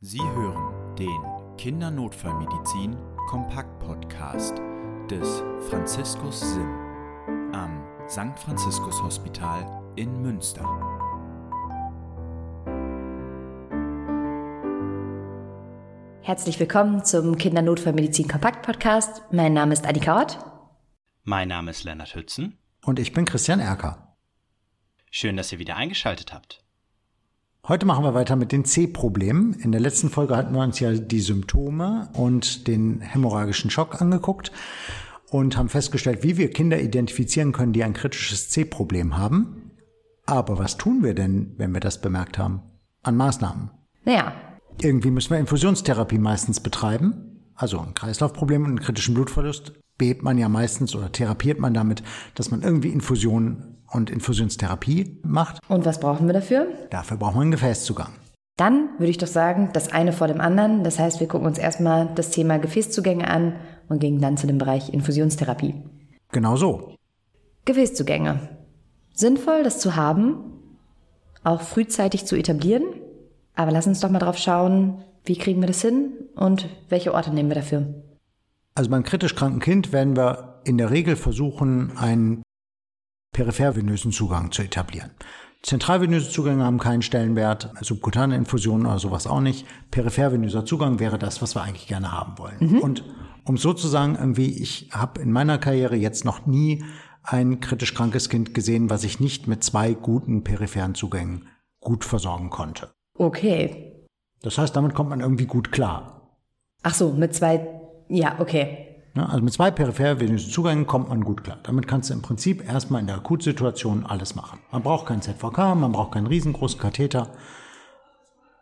Sie hören den Kindernotfallmedizin Kompakt Podcast des Franziskus Sim am St. Franziskus Hospital in Münster. Herzlich willkommen zum Kindernotfallmedizin Kompakt Podcast. Mein Name ist Annika Ott. Mein Name ist Lennart Hützen. Und ich bin Christian Erker. Schön, dass ihr wieder eingeschaltet habt. Heute machen wir weiter mit den C-Problemen. In der letzten Folge hatten wir uns ja die Symptome und den hämorrhagischen Schock angeguckt und haben festgestellt, wie wir Kinder identifizieren können, die ein kritisches C-Problem haben. Aber was tun wir denn, wenn wir das bemerkt haben? An Maßnahmen. Naja. Irgendwie müssen wir Infusionstherapie meistens betreiben. Also ein Kreislaufproblem und einen kritischen Blutverlust bebt man ja meistens oder therapiert man damit, dass man irgendwie Infusionen und Infusionstherapie macht. Und was brauchen wir dafür? Dafür braucht man einen Gefäßzugang. Dann würde ich doch sagen, das eine vor dem anderen. Das heißt, wir gucken uns erstmal das Thema Gefäßzugänge an und gehen dann zu dem Bereich Infusionstherapie. Genau so. Gefäßzugänge. Sinnvoll, das zu haben, auch frühzeitig zu etablieren. Aber lass uns doch mal drauf schauen, wie kriegen wir das hin und welche Orte nehmen wir dafür. Also beim kritisch kranken Kind werden wir in der Regel versuchen, einen periphervenösen Zugang zu etablieren. Zentralvenöse Zugänge haben keinen Stellenwert, subkutane Infusionen oder sowas auch nicht. Periphervenöser Zugang wäre das, was wir eigentlich gerne haben wollen. Mhm. Und um so zu sagen, irgendwie, ich habe in meiner Karriere jetzt noch nie ein kritisch krankes Kind gesehen, was ich nicht mit zwei guten peripheren Zugängen gut versorgen konnte. Okay. Das heißt, damit kommt man irgendwie gut klar. Ach so, mit zwei, ja, okay. Ne? Also mit zwei periphervenösen Zugängen kommt man gut klar. Damit kannst du im Prinzip erstmal in der Akutsituation alles machen. Man braucht kein ZVK, man braucht keinen riesengroßen Katheter.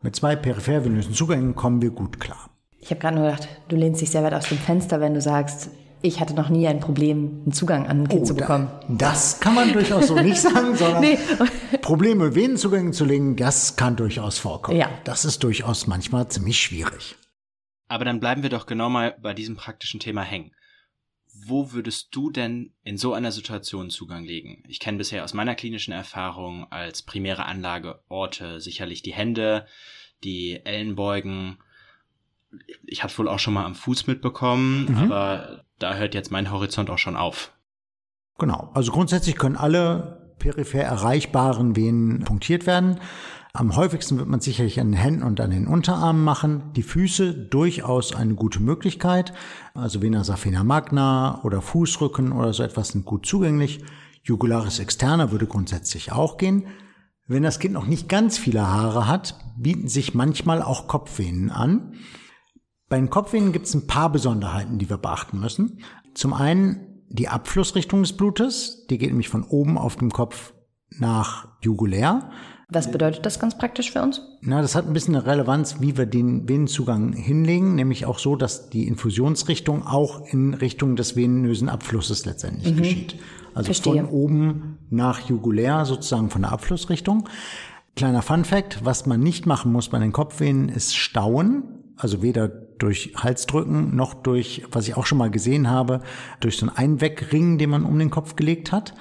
Mit zwei periphervenösen Zugängen kommen wir gut klar. Ich habe gerade nur gedacht, du lehnst dich sehr weit aus dem Fenster, wenn du sagst, ich hatte noch nie ein Problem, einen Zugang an ein Kind oh, zu bekommen. Da, das kann man durchaus so nicht sagen, sondern nee. Probleme, Venenzugänge zu legen, das kann durchaus vorkommen. Ja. Das ist durchaus manchmal ziemlich schwierig. Aber dann bleiben wir doch genau mal bei diesem praktischen Thema hängen. Wo würdest du denn in so einer Situation Zugang legen? Ich kenne bisher aus meiner klinischen Erfahrung als primäre Anlageorte sicherlich die Hände, die Ellenbeugen. Ich habe es wohl auch schon mal am Fuß mitbekommen, mhm. aber da hört jetzt mein Horizont auch schon auf. Genau. Also grundsätzlich können alle peripher erreichbaren Venen punktiert werden. Am häufigsten wird man sicherlich an den Händen und an den Unterarmen machen. Die Füße durchaus eine gute Möglichkeit. Also Vena saphena magna oder Fußrücken oder so etwas sind gut zugänglich. Jugularis externa würde grundsätzlich auch gehen. Wenn das Kind noch nicht ganz viele Haare hat, bieten sich manchmal auch Kopfvenen an. Bei den Kopfvenen gibt es ein paar Besonderheiten, die wir beachten müssen. Zum einen die Abflussrichtung des Blutes. Die geht nämlich von oben auf dem Kopf nach jugulär. Was bedeutet das ganz praktisch für uns? Na, das hat ein bisschen eine Relevanz, wie wir den Venenzugang hinlegen, nämlich auch so, dass die Infusionsrichtung auch in Richtung des venösen Abflusses letztendlich mhm. geschieht. Also Verstehe. von oben nach jugulär sozusagen von der Abflussrichtung. Kleiner Fun Fact, was man nicht machen muss bei den Kopfvenen ist stauen, also weder durch Halsdrücken noch durch, was ich auch schon mal gesehen habe, durch so einen Einwegring, den man um den Kopf gelegt hat.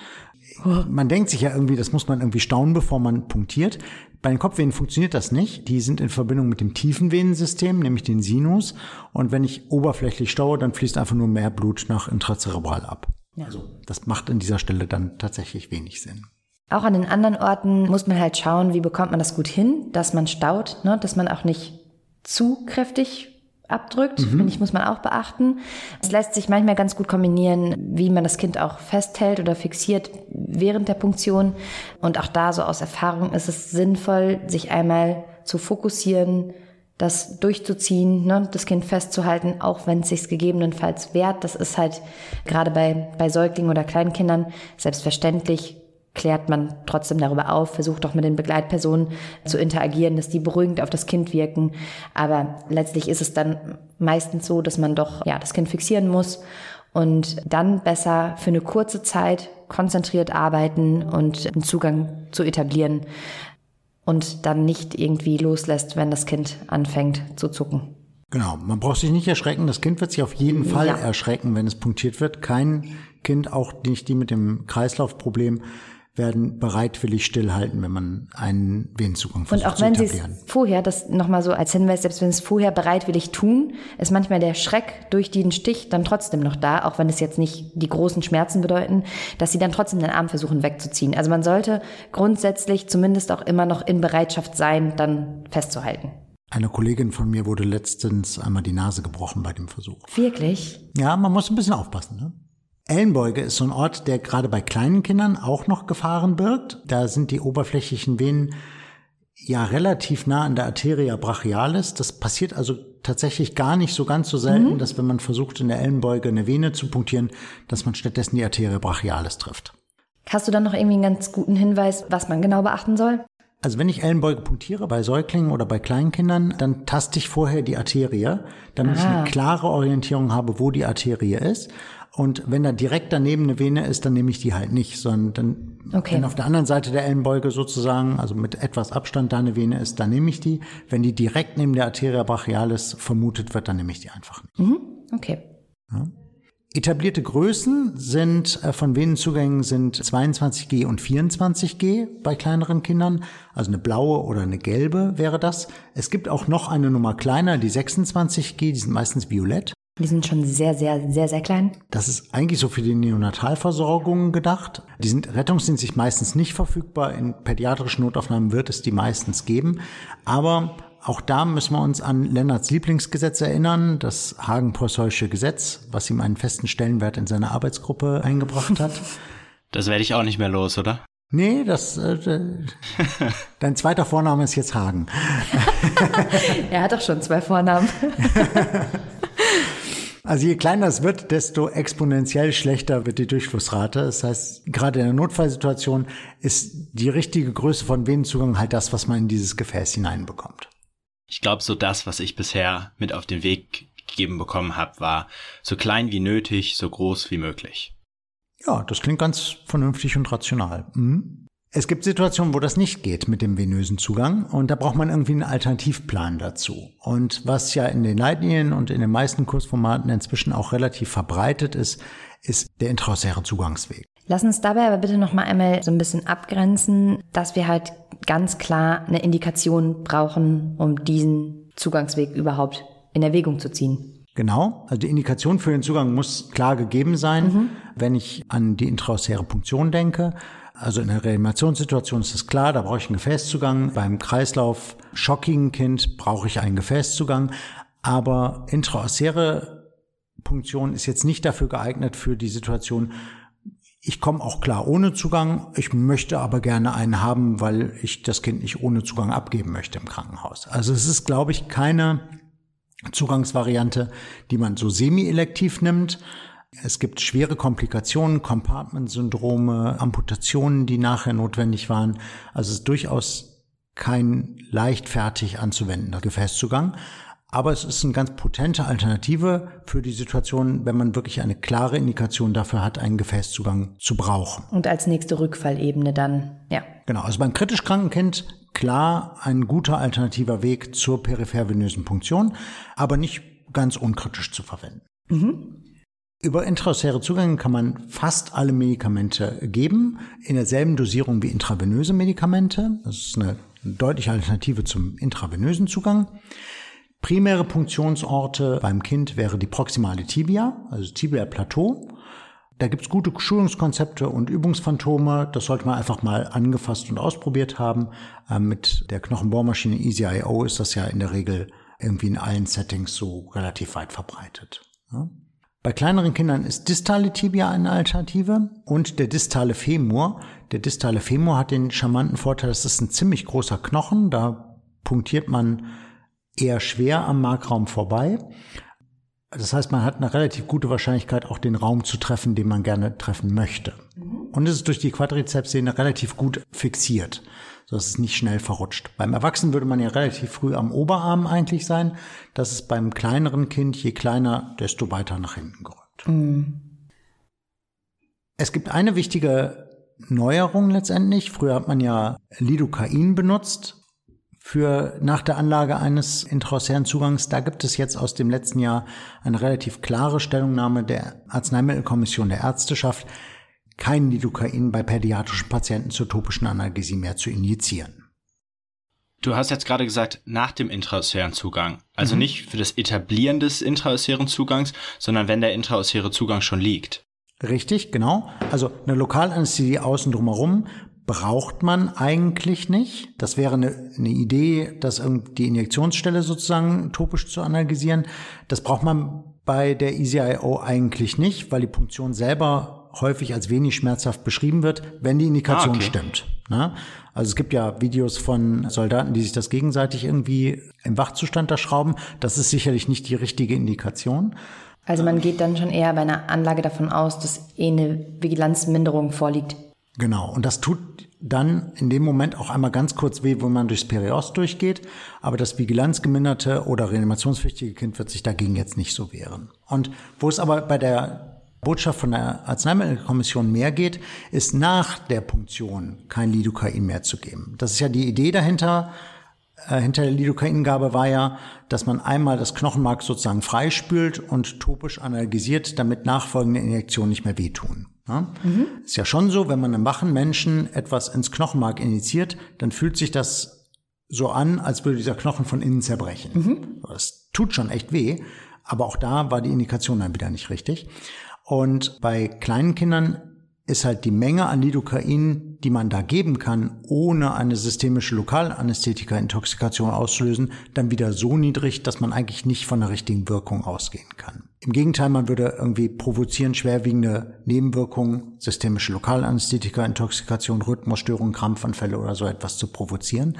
Man denkt sich ja irgendwie, das muss man irgendwie staunen, bevor man punktiert. Bei den Kopfvenen funktioniert das nicht. Die sind in Verbindung mit dem tiefen Venensystem, nämlich den Sinus. Und wenn ich oberflächlich staue, dann fließt einfach nur mehr Blut nach intrazerebral ab. Ja. Also das macht an dieser Stelle dann tatsächlich wenig Sinn. Auch an den anderen Orten muss man halt schauen, wie bekommt man das gut hin, dass man staut, ne? dass man auch nicht zu kräftig abdrückt, mhm. finde ich, muss man auch beachten. Es lässt sich manchmal ganz gut kombinieren, wie man das Kind auch festhält oder fixiert während der Punktion. Und auch da so aus Erfahrung ist es sinnvoll, sich einmal zu fokussieren, das durchzuziehen, ne, das Kind festzuhalten, auch wenn es sich gegebenenfalls wehrt. Das ist halt gerade bei, bei Säuglingen oder Kleinkindern selbstverständlich klärt man trotzdem darüber auf, versucht auch mit den Begleitpersonen zu interagieren, dass die beruhigend auf das Kind wirken. Aber letztlich ist es dann meistens so, dass man doch ja das Kind fixieren muss und dann besser für eine kurze Zeit konzentriert arbeiten und einen Zugang zu etablieren und dann nicht irgendwie loslässt, wenn das Kind anfängt zu zucken. Genau, man braucht sich nicht erschrecken. Das Kind wird sich auf jeden Fall ja. erschrecken, wenn es punktiert wird. Kein Kind, auch nicht die mit dem Kreislaufproblem, werden bereitwillig stillhalten, wenn man einen Venenzugang versucht Und auch wenn sie es vorher, das nochmal so als Hinweis, selbst wenn sie es vorher bereitwillig tun, ist manchmal der Schreck durch den Stich dann trotzdem noch da, auch wenn es jetzt nicht die großen Schmerzen bedeuten, dass sie dann trotzdem den Arm versuchen wegzuziehen. Also man sollte grundsätzlich zumindest auch immer noch in Bereitschaft sein, dann festzuhalten. Eine Kollegin von mir wurde letztens einmal die Nase gebrochen bei dem Versuch. Wirklich? Ja, man muss ein bisschen aufpassen. Ne? Ellenbeuge ist so ein Ort, der gerade bei kleinen Kindern auch noch Gefahren birgt. Da sind die oberflächlichen Venen ja relativ nah an der Arteria brachialis. Das passiert also tatsächlich gar nicht so ganz so selten, mhm. dass wenn man versucht, in der Ellenbeuge eine Vene zu punktieren, dass man stattdessen die Arteria brachialis trifft. Hast du dann noch irgendwie einen ganz guten Hinweis, was man genau beachten soll? Also wenn ich Ellenbeuge punktiere bei Säuglingen oder bei Kleinkindern, dann taste ich vorher die Arterie, damit ah. ich eine klare Orientierung habe, wo die Arterie ist. Und wenn da direkt daneben eine Vene ist, dann nehme ich die halt nicht, sondern dann, okay. wenn auf der anderen Seite der Ellenbeuge sozusagen, also mit etwas Abstand da eine Vene ist, dann nehme ich die. Wenn die direkt neben der Arteria brachialis vermutet wird, dann nehme ich die einfach nicht. Mhm. Okay. Ja. Etablierte Größen sind äh, von Venenzugängen sind 22G und 24G bei kleineren Kindern, also eine blaue oder eine gelbe wäre das. Es gibt auch noch eine Nummer kleiner, die 26G, die sind meistens violett. Die sind schon sehr, sehr, sehr, sehr klein. Das ist eigentlich so für die Neonatalversorgung gedacht. Die sind rettungsdienstlich meistens nicht verfügbar. In pädiatrischen Notaufnahmen wird es die meistens geben. Aber auch da müssen wir uns an Lennarts Lieblingsgesetz erinnern, das Hagen-Preußische Gesetz, was ihm einen festen Stellenwert in seine Arbeitsgruppe eingebracht hat. Das werde ich auch nicht mehr los, oder? Nee, das äh, dein zweiter Vorname ist jetzt Hagen. er hat doch schon zwei Vornamen. Also je kleiner es wird, desto exponentiell schlechter wird die Durchflussrate. Das heißt, gerade in der Notfallsituation ist die richtige Größe von Venenzugang halt das, was man in dieses Gefäß hineinbekommt. Ich glaube, so das, was ich bisher mit auf den Weg gegeben bekommen habe, war so klein wie nötig, so groß wie möglich. Ja, das klingt ganz vernünftig und rational. Mhm. Es gibt Situationen, wo das nicht geht mit dem venösen Zugang und da braucht man irgendwie einen Alternativplan dazu. Und was ja in den Leitlinien und in den meisten Kursformaten inzwischen auch relativ verbreitet ist, ist der intraosäre Zugangsweg. Lass uns dabei aber bitte noch mal einmal so ein bisschen abgrenzen, dass wir halt ganz klar eine Indikation brauchen, um diesen Zugangsweg überhaupt in Erwägung zu ziehen. Genau, also die Indikation für den Zugang muss klar gegeben sein, mhm. wenn ich an die intraosäre Punktion denke. Also in der Reanimationssituation ist es klar, da brauche ich einen Gefäßzugang. Beim Kreislauf schockigen Kind brauche ich einen Gefäßzugang. Aber intraosäre Punktion ist jetzt nicht dafür geeignet für die Situation, ich komme auch klar ohne Zugang, ich möchte aber gerne einen haben, weil ich das Kind nicht ohne Zugang abgeben möchte im Krankenhaus. Also es ist, glaube ich, keine Zugangsvariante, die man so semi-elektiv nimmt, es gibt schwere Komplikationen, Compartment-Syndrome, Amputationen, die nachher notwendig waren. Also es ist durchaus kein leichtfertig anzuwendender Gefäßzugang. Aber es ist eine ganz potente Alternative für die Situation, wenn man wirklich eine klare Indikation dafür hat, einen Gefäßzugang zu brauchen. Und als nächste Rückfallebene dann, ja. Genau, also beim kritisch kranken Kind klar ein guter alternativer Weg zur periphervenösen Punktion, aber nicht ganz unkritisch zu verwenden. Mhm. Über intraosäre Zugänge kann man fast alle Medikamente geben, in derselben Dosierung wie intravenöse Medikamente. Das ist eine deutliche Alternative zum intravenösen Zugang. Primäre Punktionsorte beim Kind wäre die proximale Tibia, also Tibia Plateau. Da gibt's gute Schulungskonzepte und Übungsphantome. Das sollte man einfach mal angefasst und ausprobiert haben. Ähm, mit der Knochenbohrmaschine EasyIO ist das ja in der Regel irgendwie in allen Settings so relativ weit verbreitet. Bei kleineren Kindern ist distale Tibia eine Alternative und der distale Femur. Der distale Femur hat den charmanten Vorteil, das ist ein ziemlich großer Knochen, da punktiert man eher schwer am Markraum vorbei. Das heißt, man hat eine relativ gute Wahrscheinlichkeit, auch den Raum zu treffen, den man gerne treffen möchte. Und es ist durch die Quadrizepssehne relativ gut fixiert sodass es nicht schnell verrutscht. Beim Erwachsenen würde man ja relativ früh am Oberarm eigentlich sein. Das ist beim kleineren Kind, je kleiner, desto weiter nach hinten gerückt. Mhm. Es gibt eine wichtige Neuerung letztendlich. Früher hat man ja Lidocain benutzt für nach der Anlage eines intraosären Zugangs. Da gibt es jetzt aus dem letzten Jahr eine relativ klare Stellungnahme der Arzneimittelkommission der Ärzteschaft, kein Lidocain bei pädiatrischen Patienten zur topischen Analgesie mehr zu injizieren. Du hast jetzt gerade gesagt, nach dem intraosären Zugang. Also mhm. nicht für das Etablieren des intraosären Zugangs, sondern wenn der intraosäre Zugang schon liegt. Richtig, genau. Also eine Lokalanästhesie außen drumherum braucht man eigentlich nicht. Das wäre eine, eine Idee, das die Injektionsstelle sozusagen topisch zu analysieren. Das braucht man bei der EasyIO eigentlich nicht, weil die Punktion selber häufig als wenig schmerzhaft beschrieben wird, wenn die Indikation ah, okay. stimmt. Ne? Also es gibt ja Videos von Soldaten, die sich das gegenseitig irgendwie im Wachzustand da schrauben. Das ist sicherlich nicht die richtige Indikation. Also man geht dann schon eher bei einer Anlage davon aus, dass eh eine Vigilanzminderung vorliegt. Genau, und das tut dann in dem Moment auch einmal ganz kurz weh, wo man durchs Periost durchgeht, aber das vigilanzgeminderte oder reanimationspflichtige Kind wird sich dagegen jetzt nicht so wehren. Und wo es aber bei der Botschaft von der Arzneimittelkommission mehr geht, ist nach der Punktion kein Lidocain mehr zu geben. Das ist ja die Idee dahinter, äh, hinter der Lidocaingabe war ja, dass man einmal das Knochenmark sozusagen freispült und topisch analgesiert, damit nachfolgende Injektionen nicht mehr wehtun. Ja? Mhm. Ist ja schon so, wenn man einem wachen Menschen etwas ins Knochenmark injiziert, dann fühlt sich das so an, als würde dieser Knochen von innen zerbrechen. Mhm. Das tut schon echt weh, aber auch da war die Indikation dann wieder nicht richtig. Und bei kleinen Kindern ist halt die Menge an Lidocain, die man da geben kann, ohne eine systemische Lokalanästhetika-Intoxikation auszulösen, dann wieder so niedrig, dass man eigentlich nicht von der richtigen Wirkung ausgehen kann. Im Gegenteil, man würde irgendwie provozieren, schwerwiegende Nebenwirkungen, systemische Lokalanästhetika-Intoxikation, Rhythmusstörungen, Krampfanfälle oder so etwas zu provozieren.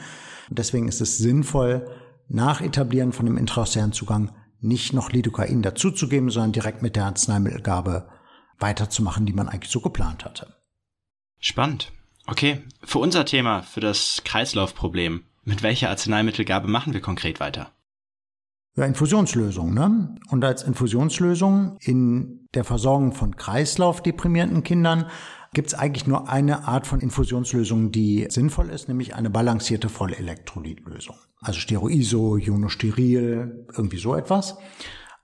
Und deswegen ist es sinnvoll, nach Etablieren von dem intraosären Zugang nicht noch Lidocain dazuzugeben, sondern direkt mit der Arzneimittelgabe weiterzumachen, die man eigentlich so geplant hatte. Spannend. Okay, für unser Thema, für das Kreislaufproblem, mit welcher Arzneimittelgabe machen wir konkret weiter? Ja, Infusionslösung, ne? Und als Infusionslösung in der Versorgung von kreislaufdeprimierten Kindern gibt es eigentlich nur eine Art von Infusionslösung, die sinnvoll ist, nämlich eine balancierte Vollelektrolytlösung. Also Steroiso, Ionosteril, irgendwie so etwas.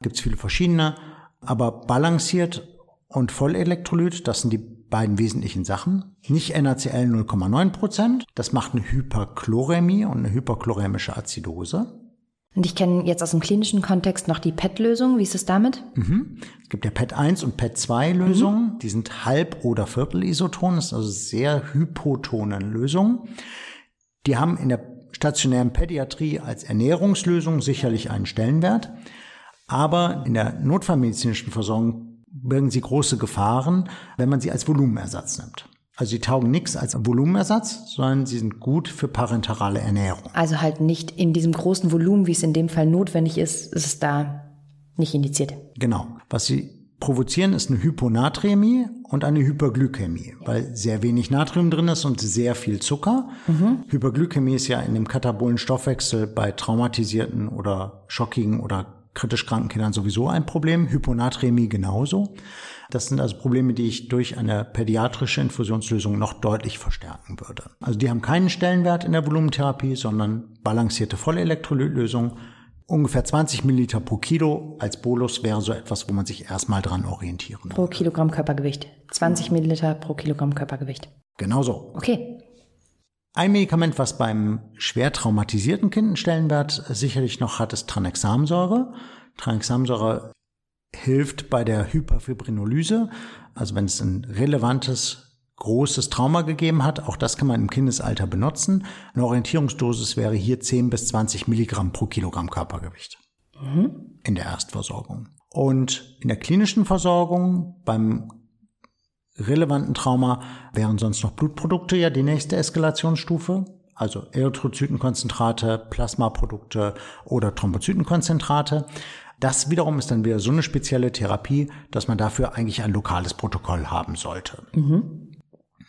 Gibt es viele verschiedene, aber balanciert und Vollelektrolyt, das sind die beiden wesentlichen Sachen. Nicht NaCl 0,9 Prozent, das macht eine Hyperchloremie und eine hyperchloremische Azidose. Und ich kenne jetzt aus dem klinischen Kontext noch die PET-Lösung. Wie ist es damit? Mhm. Es gibt ja PET-1 und PET-2-Lösungen. Mhm. Die sind Halb- oder Viertelisoton. Das ist also sehr hypotonen Lösungen. Die haben in der stationären Pädiatrie als Ernährungslösung sicherlich einen Stellenwert. Aber in der notfallmedizinischen Versorgung birgen sie große Gefahren, wenn man sie als Volumenersatz nimmt. Also sie taugen nichts als Volumenersatz, sondern sie sind gut für parenterale Ernährung. Also halt nicht in diesem großen Volumen, wie es in dem Fall notwendig ist, ist es da nicht indiziert. Genau. Was sie provozieren, ist eine Hyponatremie und eine Hyperglykämie, weil sehr wenig Natrium drin ist und sehr viel Zucker. Mhm. Hyperglykämie ist ja in dem katabolen Stoffwechsel bei traumatisierten oder schockigen oder kritisch kranken Kindern sowieso ein Problem, Hyponatremie genauso. Das sind also Probleme, die ich durch eine pädiatrische Infusionslösung noch deutlich verstärken würde. Also die haben keinen Stellenwert in der Volumentherapie, sondern balancierte Vollelektrolytlösung. Ungefähr 20 Milliliter pro Kilo als Bolus wäre so etwas, wo man sich erstmal dran orientieren Pro würde. Kilogramm Körpergewicht. 20 Milliliter pro Kilogramm Körpergewicht. Genau so. Okay. Ein Medikament, was beim schwer traumatisierten Kind einen Stellenwert sicherlich noch hat, ist Tranexamsäure. Tranexamsäure hilft bei der Hyperfibrinolyse, also wenn es ein relevantes, großes Trauma gegeben hat. Auch das kann man im Kindesalter benutzen. Eine Orientierungsdosis wäre hier 10 bis 20 Milligramm pro Kilogramm Körpergewicht mhm. in der Erstversorgung. Und in der klinischen Versorgung beim relevanten Trauma wären sonst noch Blutprodukte ja die nächste Eskalationsstufe, also Erythrozytenkonzentrate, Plasmaprodukte oder Thrombozytenkonzentrate. Das wiederum ist dann wieder so eine spezielle Therapie, dass man dafür eigentlich ein lokales Protokoll haben sollte. Mhm.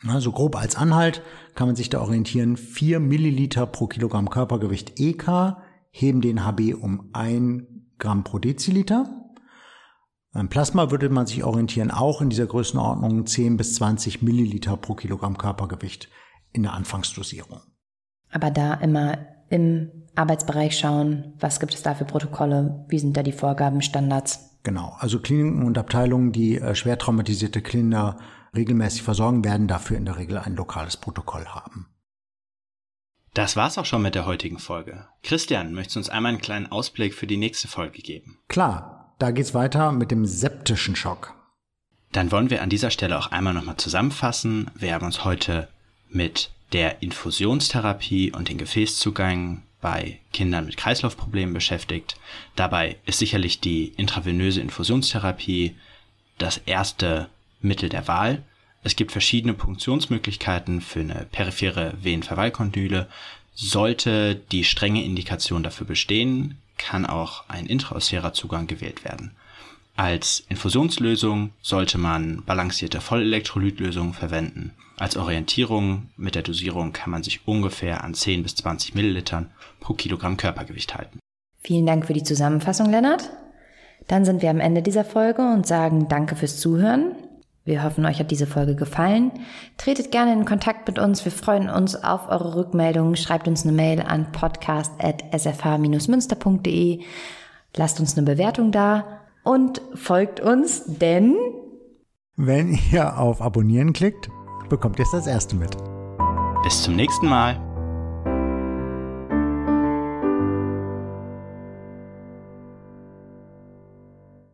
Also grob als Anhalt kann man sich da orientieren, 4 Milliliter pro Kilogramm Körpergewicht EK heben den HB um 1 Gramm pro Deziliter. Beim Plasma würde man sich orientieren, auch in dieser Größenordnung 10 bis 20 Milliliter pro Kilogramm Körpergewicht in der Anfangsdosierung. Aber da immer im Arbeitsbereich schauen, was gibt es da für Protokolle, wie sind da die Vorgaben, Standards? Genau, also Kliniken und Abteilungen, die äh, schwer traumatisierte Kinder regelmäßig versorgen, werden dafür in der Regel ein lokales Protokoll haben. Das war's auch schon mit der heutigen Folge. Christian, möchtest du uns einmal einen kleinen Ausblick für die nächste Folge geben? Klar, da geht's weiter mit dem septischen Schock. Dann wollen wir an dieser Stelle auch einmal nochmal zusammenfassen. Wir haben uns heute mit der Infusionstherapie und den Gefäßzugängen bei Kindern mit Kreislaufproblemen beschäftigt. Dabei ist sicherlich die intravenöse Infusionstherapie das erste Mittel der Wahl. Es gibt verschiedene Punktionsmöglichkeiten für eine periphere Venenverweilkondyle. Sollte die strenge Indikation dafür bestehen, kann auch ein intraosärer Zugang gewählt werden. Als Infusionslösung sollte man balancierte Vollelektrolytlösungen verwenden. Als Orientierung mit der Dosierung kann man sich ungefähr an 10 bis 20 Millilitern pro Kilogramm Körpergewicht halten. Vielen Dank für die Zusammenfassung, Lennart. Dann sind wir am Ende dieser Folge und sagen Danke fürs Zuhören. Wir hoffen, euch hat diese Folge gefallen. Tretet gerne in Kontakt mit uns. Wir freuen uns auf eure Rückmeldungen. Schreibt uns eine Mail an podcast.sfh-münster.de. Lasst uns eine Bewertung da und folgt uns, denn wenn ihr auf Abonnieren klickt, bekommt ihr es als Erste mit. Bis zum nächsten Mal.